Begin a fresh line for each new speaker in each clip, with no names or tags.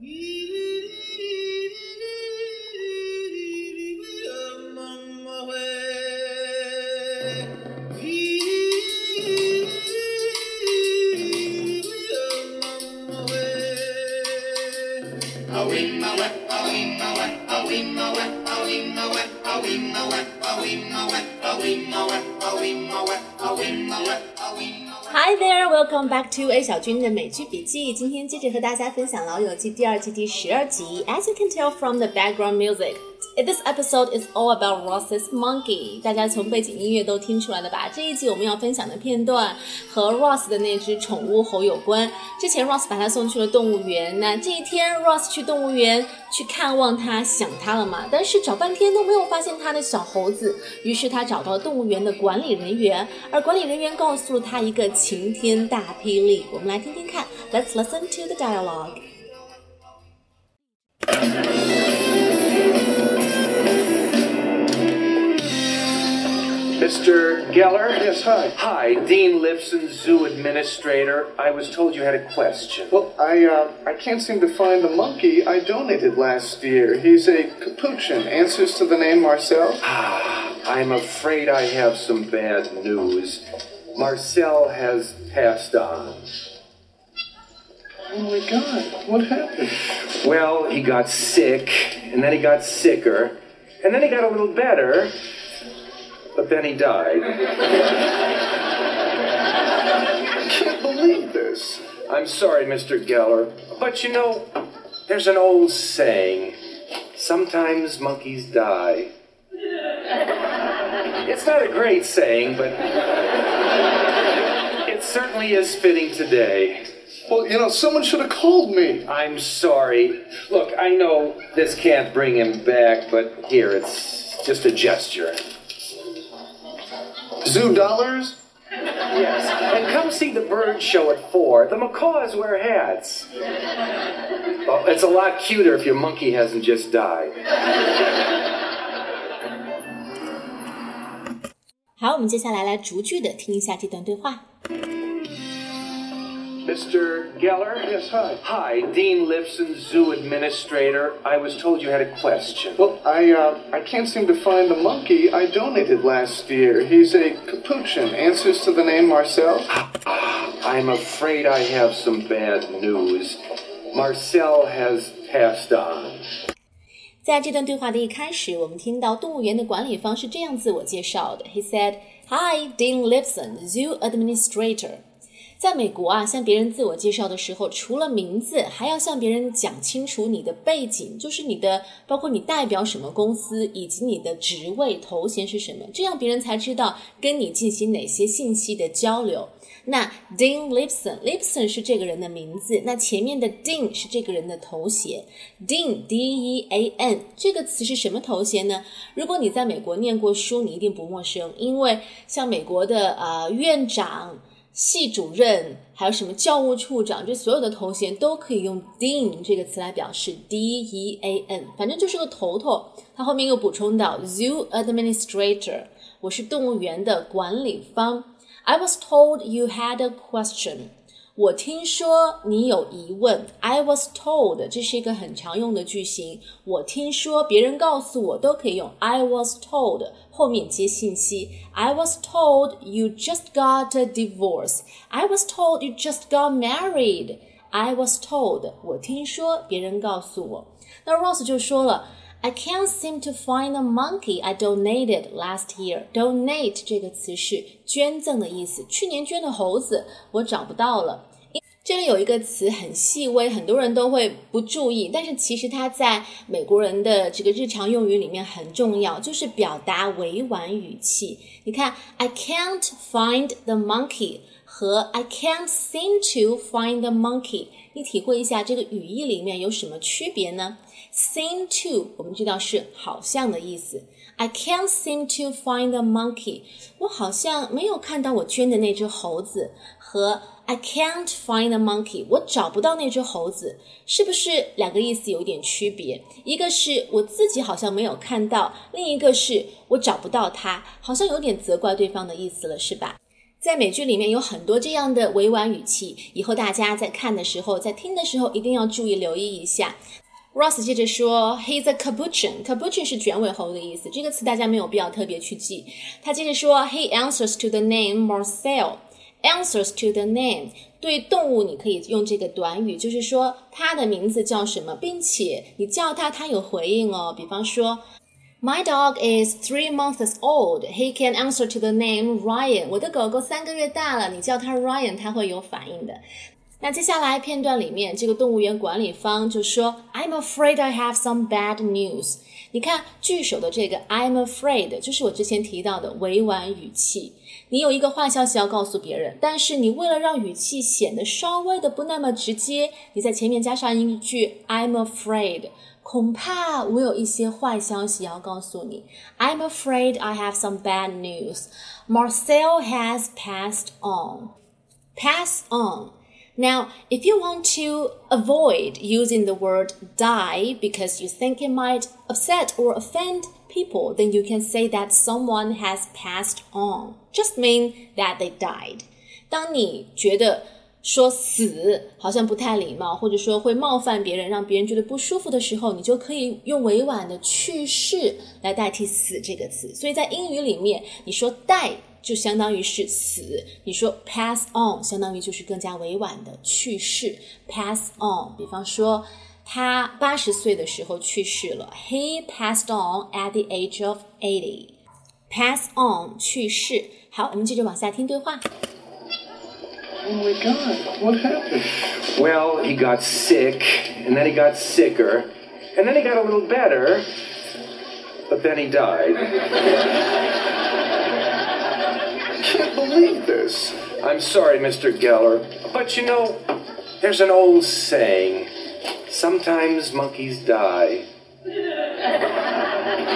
Yee! To A 小军的美剧笔记。今天接着和大家分享《老友记》第二季第十二集。As you can tell from the background music, this episode is all about Ross's monkey。大家从背景音乐都听出来了吧？这一集我们要分享的片段和 Ross 的那只宠物猴有关。之前 Ross 把它送去了动物园，那这一天 Ross 去动物园去看望它，想它了嘛？但是找半天都没有发现他的小猴子，于是他找到动物园的管理人员，而管理人员告诉了他一个晴天大霹雳。我们来听听看，Let's listen to the dialogue.
Mr. Geller?
Yes, hi.
Hi, Dean Lipson, Zoo Administrator. I was told you had a question.
Well, I uh, I can't seem to find the monkey I donated last year. He's a capuchin. Answers to the name Marcel.
I'm afraid I have some bad news. Marcel has passed on.
Oh my God! What happened?
Well, he got sick, and then he got sicker, and then he got a little better, but then he died.
I can't believe this.
I'm sorry, Mr. Geller, but you know, there's an old saying sometimes monkeys die. It's not a great saying, but it certainly is fitting today.
Well, you know, someone should have called me.
I'm sorry. Look, I know this can't bring him back, but here, it's just a gesture
Zoo dollars?
Yes. And come see the bird show at 4. The macaws wear hats. Well, it's a lot cuter if your monkey hasn't just died.
好，我们接下来来逐句的听一下这段对话。
Mr. Geller?
Yes, hi.
Hi, Dean Lipson, Zoo Administrator. I was told you had a question.
Well, I uh, I can't seem to find the monkey I donated last year. He's a capuchin. Answers to the name Marcel.
I'm afraid I have some bad news. Marcel has passed on.
在这段对话的一开始，我们听到动物园的管理方是这样自我介绍的：He said, "Hi, Dean Lipson, Zoo Administrator." 在美国啊，向别人自我介绍的时候，除了名字，还要向别人讲清楚你的背景，就是你的，包括你代表什么公司，以及你的职位头衔是什么，这样别人才知道跟你进行哪些信息的交流。那 Dean Lipson，Lipson 是这个人的名字，那前面的 Dean 是这个人的头衔。Dean D E A N 这个词是什么头衔呢？如果你在美国念过书，你一定不陌生，因为像美国的呃院长。系主任，还有什么教务处长，这所有的头衔都可以用 dean 这个词来表示，d e a n，反正就是个头头。他后面又补充到 zoo administrator，我是动物园的管理方。I was told you had a question。我听说你有疑问。I was told，这是一个很常用的句型。我听说，别人告诉我都可以用 I was told，后面接信息。I was told you just got a divorce. I was told you just got married. I was told，我听说，别人告诉我。那 Ross 就说了。I can't seem to find the monkey I donated last year. Donate 这个词是捐赠的意思。去年捐的猴子我找不到了。 这里有一个词很细微，很多人都会不注意，但是其实它在美国人的这个日常用语里面很重要，就是表达委婉语气。你看，I can't find the monkey 和 I can't seem to find the monkey，你体会一下这个语义里面有什么区别呢？Seem to，我们知道是好像的意思。I can't seem to find the monkey，我好像没有看到我捐的那只猴子。和 I can't find the monkey，我找不到那只猴子，是不是两个意思有点区别？一个是我自己好像没有看到，另一个是我找不到它，好像有点责怪对方的意思了，是吧？在美剧里面有很多这样的委婉语气，以后大家在看的时候，在听的时候一定要注意留意一下。Ross 接着说，He's a capuchin。capuchin 是卷尾猴的意思，这个词大家没有必要特别去记。他接着说，He answers to the name Marcel。Answers to the name，对动物你可以用这个短语，就是说它的名字叫什么，并且你叫它，它有回应哦。比方说，My dog is three months old. He can answer to the name Ryan. 我的狗狗三个月大了，你叫它 Ryan，它会有反应的。那接下来片段里面，这个动物园管理方就说，I'm afraid I have some bad news。你看句首的这个 I'm afraid，就是我之前提到的委婉语气。你有一个坏消息要告诉别人，但是你为了让语气显得稍微的不那么直接，你在前面加上一句 "I'm afraid"，恐怕我有一些坏消息要告诉你。I'm afraid I have some bad news. Marcel has passed on. Pass on. Now, if you want to avoid using the word die because you think it might upset or offend people, then you can say that someone has passed on. Just mean that they died. 当你觉得说死好像不太礼貌，或者说会冒犯别人，让别人觉得不舒服的时候，你就可以用委婉的去世来代替死这个词。所以在英语里面，你说 die 就相当于是死，你说 pass on 相当于就是更加委婉的去世。pass on，比方说。他八十岁的时候去世了。He passed on at the age of eighty. Pass on 去世。好，我们接着往下听对话。
Oh my God! What happened?
Well, he got sick, and then he got sicker, and then he got a little better, but then he died.
I can't believe this.
I'm sorry, Mr. Geller, but you know, there's an old saying sometimes monkeys die.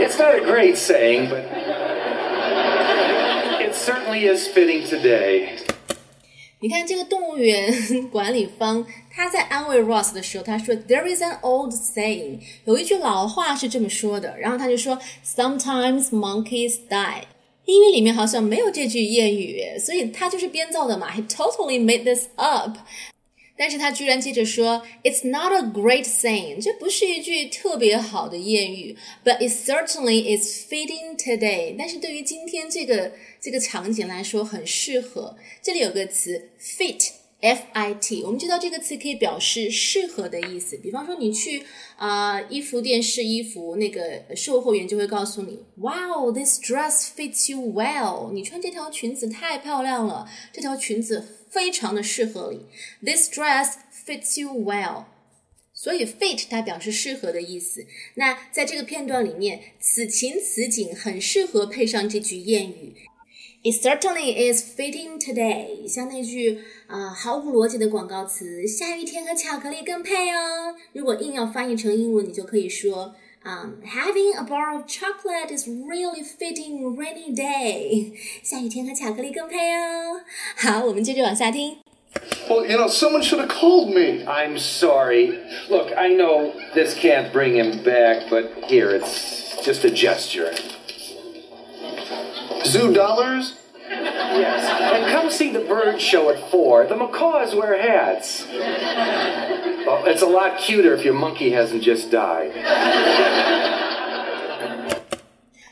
It's not a great saying, but it certainly is fitting today.
你看这个动物园管理方，他在安慰 Ross 的时候，他说 "There is an old saying，有一句老话是这么说的。然后他就说 "Sometimes monkeys die"。 英语里面好像没有这句谚语，所以他就是编造的嘛。He totally made this up。但是他居然接着说，It's not a great saying，这不是一句特别好的谚语，but it certainly is fitting today。但是对于今天这个这个场景来说，很适合。这里有个词 fit。F I T，我们知道这个词可以表示适合的意思。比方说，你去啊、衣服店试衣服，那个售货员就会告诉你，Wow, this dress fits you well。你穿这条裙子太漂亮了，这条裙子非常的适合你。This dress fits you well。所以 fit 它表示适合的意思。那在这个片段里面，此情此景很适合配上这句谚语。It certainly is fitting today，像那句啊、呃、毫无逻辑的广告词，下雨天和巧克力更配哦。如果硬要翻译成英文，你就可以说，嗯、um,，Having a bar of chocolate is really fitting rainy day。下雨天和巧克力更配哦。好，我们接着往下听。
Well, you know, someone should have called me.
I'm sorry. Look, I know this can't bring him back, but here, it's just a gesture.
Zoo dollars?
Yes. And come see the bird show at 4. The macaws wear hats. Well, it's a lot cuter if your monkey hasn't just died.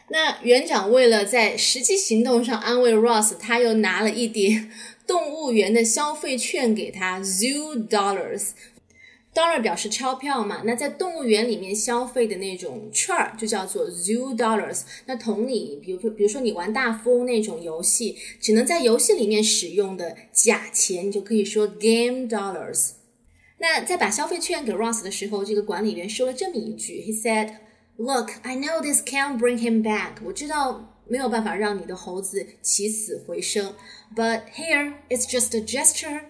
那园长为了在实际行动上安慰 Ross，他又拿了一叠动物园的消费券给他，zoo dollars。 dollar 表示钞票嘛，那在动物园里面消费的那种券儿就叫做 zoo dollars。那同理，比如说，比如说你玩大富翁那种游戏，只能在游戏里面使用的假钱，你就可以说 game dollars。那在把消费券给 Ross 的时候，这个管理员说了这么一句，He said。Look, I know this can't bring him back. 我知道没有办法让你的猴子起死回生，but here it's just a gesture.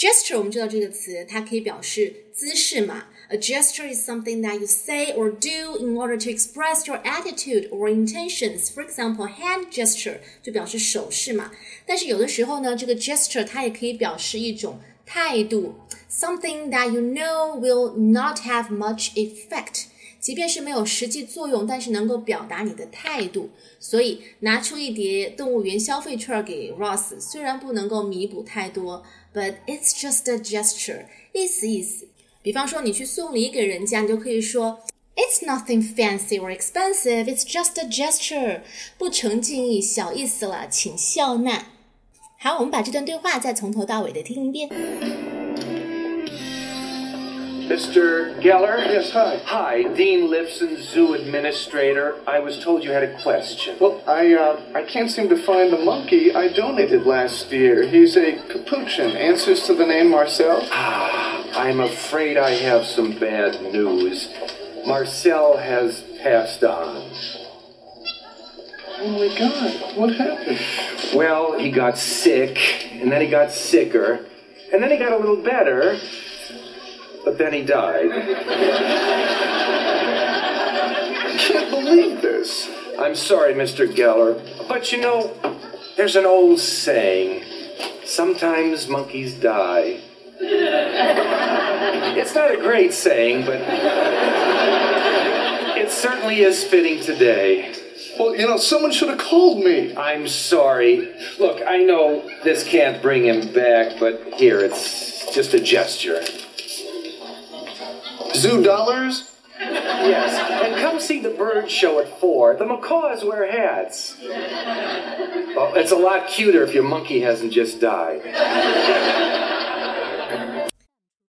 Gesture 我们知道这个词，它可以表示姿势嘛。A gesture is something that you say or do in order to express your attitude or intentions. For example, hand gesture 就表示手势嘛。但是有的时候呢，这个 gesture 它也可以表示一种态度，something that you know will not have much effect. 即便是没有实际作用，但是能够表达你的态度。所以拿出一叠动物园消费券给 Ross，虽然不能够弥补太多，but it's just a gesture，意思意思。比方说你去送礼给人家，你就可以说 It's nothing fancy or expensive, it's just a gesture，不成敬意，小意思了，请笑纳。好，我们把这段对话再从头到尾的听一遍。
Mr. Geller?
Yes, hi.
Hi, Dean Lipson, Zoo Administrator. I was told you had a question.
Well, I, uh, I can't seem to find the monkey I donated last year. He's a capuchin, answers to the name Marcel.
I'm afraid I have some bad news. Marcel has passed on.
Oh my god, what happened?
Well, he got sick, and then he got sicker, and then he got a little better, but then he died.
I can't believe this.
I'm sorry, Mr. Geller, but you know, there's an old saying sometimes monkeys die. It's not a great saying, but it certainly is fitting today.
Well, you know, someone should have called me.
I'm sorry. Look, I know this can't bring him back, but here, it's just a gesture.
Zoo dollars?
Yes, and come see the bird show at 4. The macaws wear hats. Well, it's a lot cuter if your monkey hasn't just died.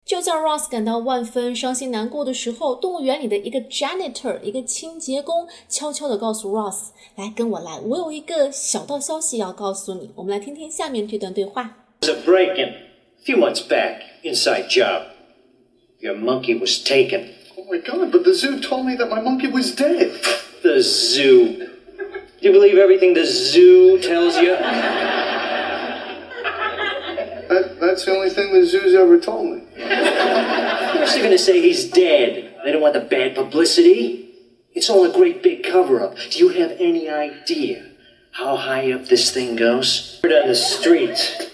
就在 Ross 感到万分伤心难过的时候，动物园里的一个 janitor，一个清洁工，悄悄地告诉 Ross：“ 来，跟我来，我有一个小道消息要告诉你。”我们来听听下面这段对话。
was a break-in a few months back. Inside job. Your monkey was taken.
Oh my god, but the zoo told me that my monkey was dead.
The zoo. Do you believe everything the zoo tells you?
That, that's the only thing the zoo's ever told me.
They're gonna say he's dead. They don't want the bad publicity. It's all a great big cover-up. Do you have any idea how high up this thing goes? Word on the street.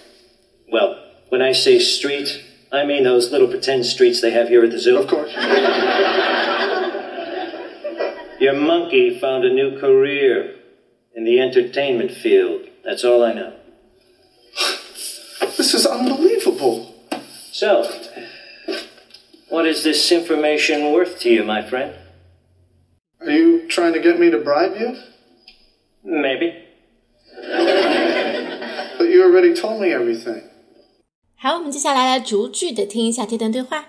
Well, when I say street, I mean those little pretend streets they have here at the zoo.
Of course.
Your monkey found a new career in the entertainment field. That's all I know.
This is unbelievable.
So, what is this information worth to you, my friend?
Are you trying to get me to bribe you?
Maybe.
But you already told me everything.
好，我们接下来来逐句的听一下这段对话。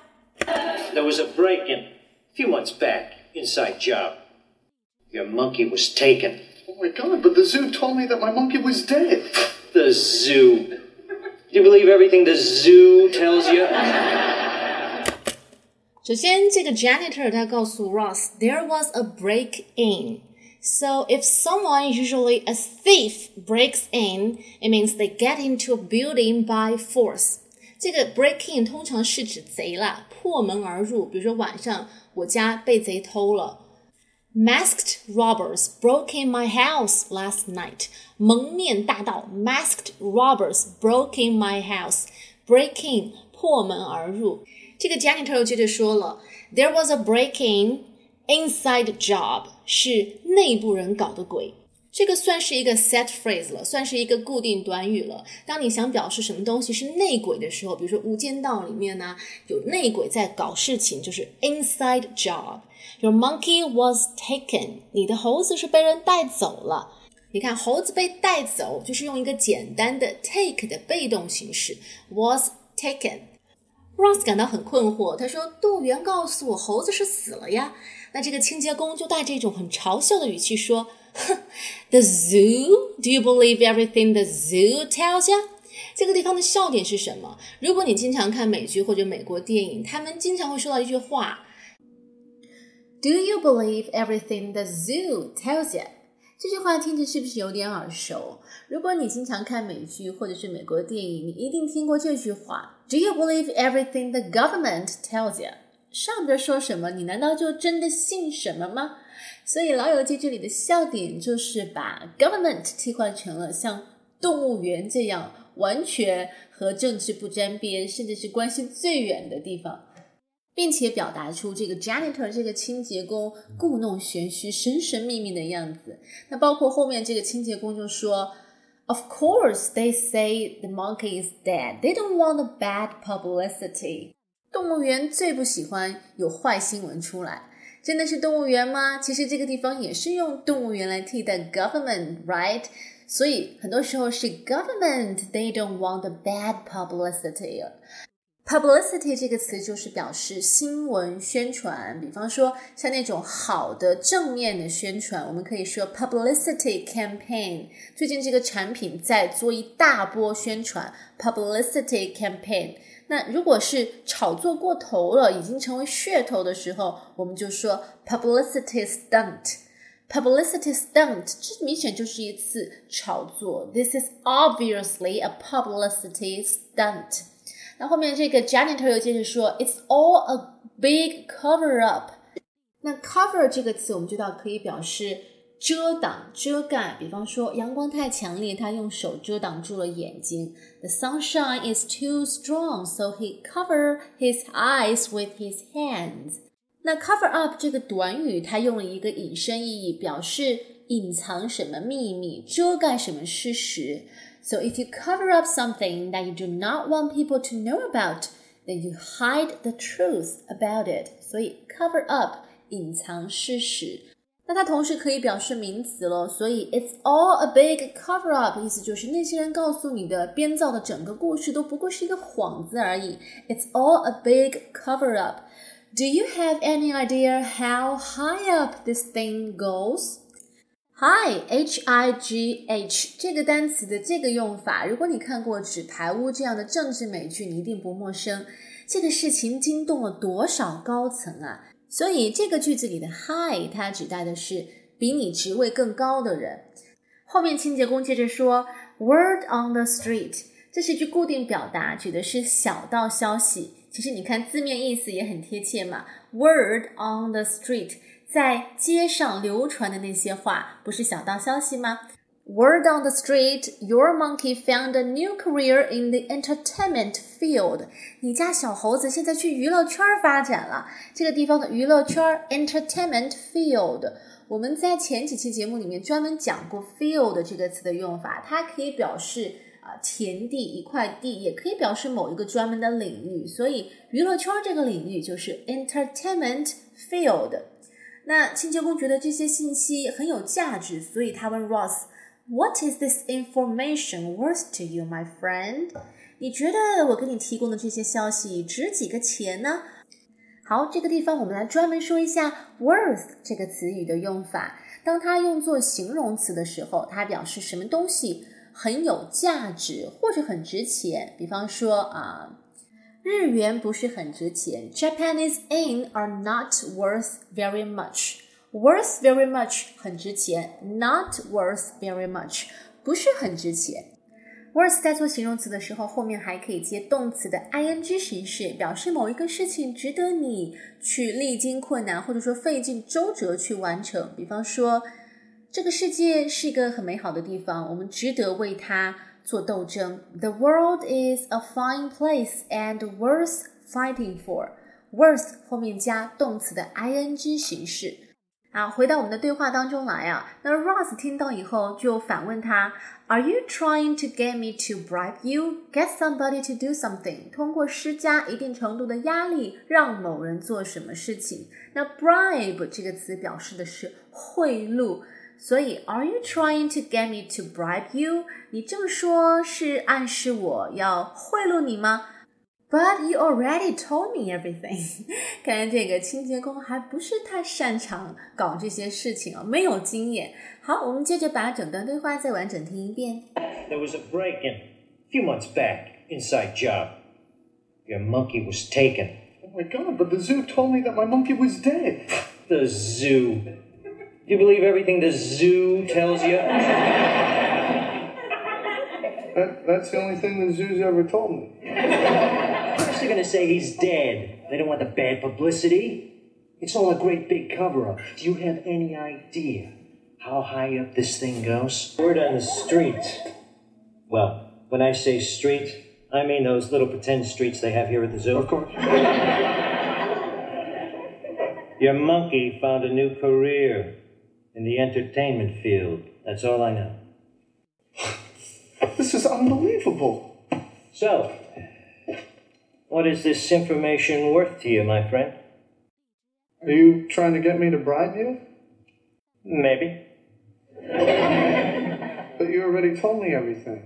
There was a break-in a few months back. Inside job. Your monkey was taken.
Oh my god, but the zoo told me that my monkey was dead.
The zoo. Do you believe everything the zoo tells you?
首先，这个 janitor 他告诉 Ross there was a break in. So if someone, usually a thief, breaks in, it means they get into a building by force. 这个 break in 通常是指贼啦，破门而入。比如说晚上我家被贼偷了。Masked robbers broke in my house last night. 蒙面大盗 masked robbers broke in my house. Break in 破门而入。这个 janitor 又接着说了，There was a break in Inside job 是内部人搞的鬼。这个算是一个 set phrase 了，算是一个固定短语了。当你想表示什么东西是内鬼的时候，比如说《无间道》里面呢、有内鬼在搞事情，就是 inside job。Your monkey was taken，你的猴子是被人带走了。你看，猴子被带走就是用一个简单的 take 的被动形式 was taken。Ross 感到很困惑，他说：“动物园告诉我猴子是死了呀。”那这个清洁工就带着一种很嘲笑的语气说哼：“The zoo? Do you believe everything the zoo tells you？” 这个地方的笑点是什么？如果你经常看美剧或者美国电影，他们经常会说到一句话：“Do you believe everything the zoo tells you？” 这句话听着是不是有点耳熟？如果你经常看美剧或者是美国电影，你一定听过这句话：“Do you believe everything the government tells you？” 上边说什么，你难道就真的信什么吗？所以《老友记》这里的笑点就是把 government 替换成了像动物园这样完全和政治不沾边，甚至是关系最远的地方。并且表达出这个 janitor 这个清洁工故弄玄虚、神神秘秘的样子。那包括后面这个清洁工就说：“Of course, they say the monkey is dead. They don't want a bad publicity.” 动物园最不喜欢有坏新闻出来。真的是动物园吗？其实这个地方也是用动物园来替代 government，right？所以很多时候是 government，they don't want bad publicity。publicity 这个词就是表示新闻宣传，比方说像那种好的正面的宣传，我们可以说 publicity campaign。最近这个产品在做一大波宣传，publicity campaign。那如果是炒作过头了，已经成为噱头的时候，我们就说 publicity stunt。publicity stunt 这明显就是一次炒作。This is obviously a publicity stunt。那后面这个 janitor 又接着说，It's all a big cover up。那 cover 这个词我们知道可以表示遮挡、遮盖。比方说阳光太强烈，他用手遮挡住了眼睛。The sunshine is too strong, so he cover his eyes with his hands。那 cover up 这个短语，它用了一个引申意义，表示隐藏什么秘密，遮盖什么事实。So if you cover up something that you do not want people to know about, then you hide the truth about it. 所以 cover up 隐藏事实。那它同时可以表示名词了，所以 it's all a big cover up，意思就是那些人告诉你的编造的整个故事都不过是一个幌子而已。It's all a big cover up. Do you have any idea how high up this thing goes? High, H-I-G-H 这个单词的这个用法，如果你看过《纸牌屋》这样的政治美剧，你一定不陌生。这个事情惊动了多少高层啊！所以这个句子里的 high，它指代的是比你职位更高的人。后面清洁工接着说，Word on the street，这是一句固定表达，指的是小道消息。其实你看字面意思也很贴切嘛，Word on the street。在街上流传的那些话，不是小道消息吗？Word on the street, your monkey found a new career in the entertainment field。你家小猴子现在去娱乐圈发展了。这个地方的娱乐圈 entertainment field，我们在前几期节目里面专门讲过 field 这个词的用法，它可以表示啊田地一块地，也可以表示某一个专门的领域。所以娱乐圈这个领域就是 entertainment field。那清洁工觉得这些信息很有价值，所以他问 Ross Ross：“What is this information worth to you, my friend？” 你觉得我给你提供的这些消息值几个钱呢？好，这个地方我们来专门说一下 “worth” 这个词语的用法。当它用作形容词的时候，它表示什么东西很有价值或者很值钱。比方说啊。日元不是很值钱，Japanese yen are not worth very much. Worth very much 很值钱，not worth very much 不是很值钱。worth 在做形容词的时候，后面还可以接动词的 ing 形式，表示某一个事情值得你去历经困难，或者说费尽周折去完成。比方说，这个世界是一个很美好的地方，我们值得为它。做斗争。The world is a fine place and worth fighting for. Worth 后面加动词的 ing 形式。啊，回到我们的对话当中来啊。那 Ross 听到以后就反问他：Are you trying to get me to bribe you, get somebody to do something？通过施加一定程度的压力，让某人做什么事情？那 bribe 这个词表示的是贿赂。所以，Are you trying to get me to bribe you？你这么说是暗示我要贿赂你吗 ？But you already told me everything。看来这个清洁工还不是太擅长搞这些事情哦，没有经验。好，我们接着把整段对话再完整听一遍。
There was a break-in a few months back. Inside job. Your monkey was taken.
Oh my god! But the zoo told me that my monkey was dead.
The zoo. Do you believe everything the zoo tells you?
That, that's the only thing the zoo's ever told me.
First, they're gonna say he's dead. They don't want the bad publicity. It's all a great big cover up. Do you have any idea how high up this thing goes? Word on the street. Well, when I say street, I mean those little pretend streets they have here at the zoo.
Of course.
Your monkey found a new career in the entertainment field. That's all I know.
This is unbelievable.
So, what is this information worth to you, my friend?
Are you trying to get me to bribe you?
Maybe.
But you already told me everything.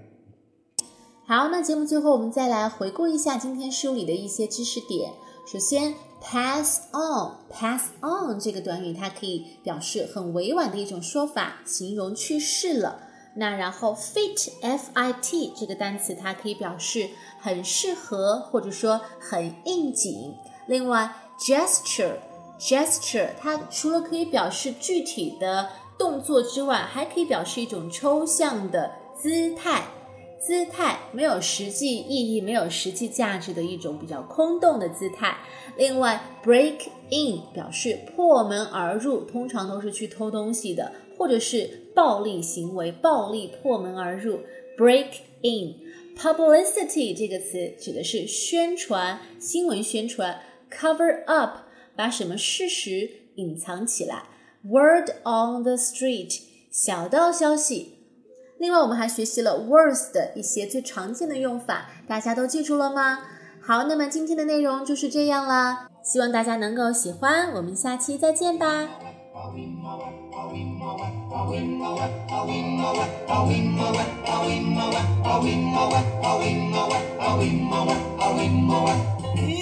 好，那节目最后我们再来回顾一下今天书里的一些知识点。首先，pass on，pass on 这个短语它可以表示很委婉的一种说法，形容去世了。 那然后，fit，f i t 这个单词它可以表示很适合，或者说很应景。另外，gesture，gesture 它除了可以表示具体的动作之外，还可以表示一种抽象的姿态。姿态没有实际意义、没有实际价值的一种比较空洞的姿态。另外，break in 表示破门而入，通常都是去偷东西的，或者是暴力行为，暴力破门而入。break in publicity 这个词指的是宣传、新闻宣传。cover up 把什么事实隐藏起来。word on the street 小道消息。另外，我们还学习了 words 的一些最常见的用法，大家都记住了吗？好，那么今天的内容就是这样啦，希望大家能够喜欢，我们下期再见吧。
Hey!